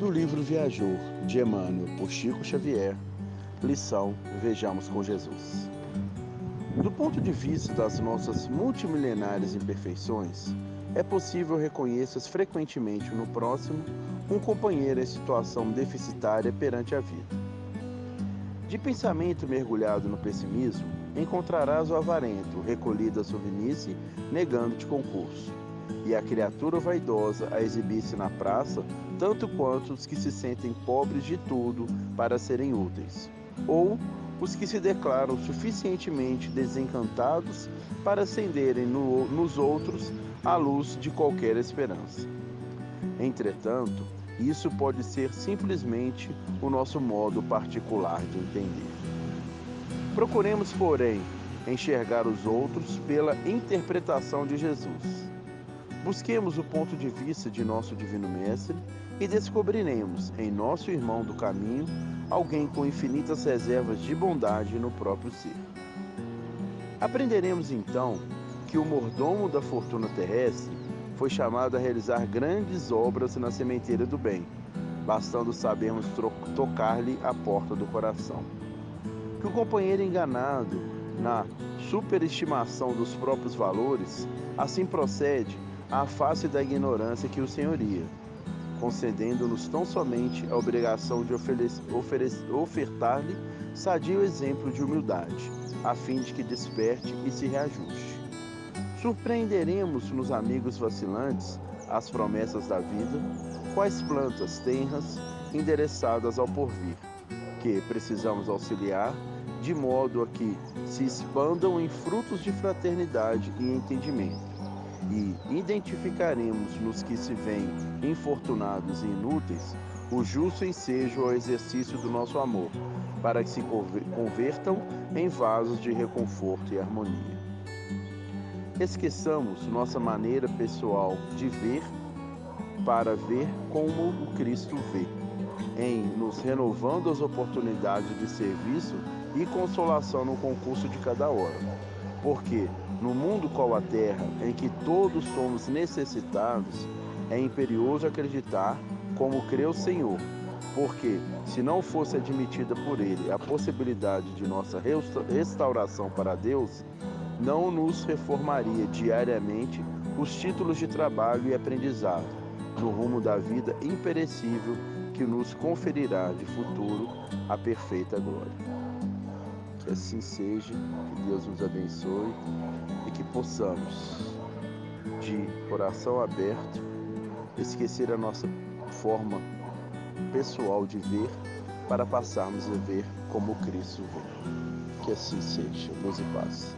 do livro Viajor, de Emmanuel, por Chico Xavier, lição Vejamos com Jesus. Do ponto de vista das nossas multimilenares imperfeições, é possível reconhecer frequentemente no próximo um companheiro em situação deficitária perante a vida. De pensamento mergulhado no pessimismo, encontrarás o avarento, recolhido à sovinice, negando-te concurso, e a criatura vaidosa a exibir-se na praça, tanto quanto os que se sentem pobres de tudo para serem úteis, ou os que se declaram suficientemente desencantados para acenderem no, nos outros a luz de qualquer esperança. Entretanto, isso pode ser simplesmente o nosso modo particular de entender. Procuremos, porém, enxergar os outros pela interpretação de Jesus. Busquemos o ponto de vista de nosso Divino Mestre e descobriremos em nosso irmão do caminho alguém com infinitas reservas de bondade no próprio ser. Aprenderemos então que o mordomo da fortuna terrestre foi chamado a realizar grandes obras na sementeira do bem, bastando sabermos tocar-lhe a porta do coração. Que o companheiro enganado na superestimação dos próprios valores, assim procede à face da ignorância que o senhoria, concedendo-nos tão somente a obrigação de ofertar-lhe sadio exemplo de humildade, a fim de que desperte e se reajuste. Surpreenderemos nos amigos vacilantes as promessas da vida, quais plantas tenras endereçadas ao porvir, que precisamos auxiliar de modo a que se expandam em frutos de fraternidade e entendimento. E identificaremos nos que se veem infortunados e inúteis o justo ensejo ao exercício do nosso amor, para que se convertam em vasos de reconforto e harmonia. Esqueçamos nossa maneira pessoal de ver para ver como o Cristo vê, em nos renovando as oportunidades de serviço e consolação no concurso de cada hora. Porque no mundo qual a terra, em que todos somos necessitados, é imperioso acreditar como crê o Senhor, porque se não fosse admitida por ele a possibilidade de nossa restauração para Deus, não nos reformaria diariamente os títulos de trabalho e aprendizado no rumo da vida imperecível que nos conferirá de futuro a perfeita glória. Que assim seja, que Deus nos abençoe e que possamos, de coração aberto, esquecer a nossa forma pessoal de ver para passarmos a ver como Cristo vê. Que assim seja. Luz e paz.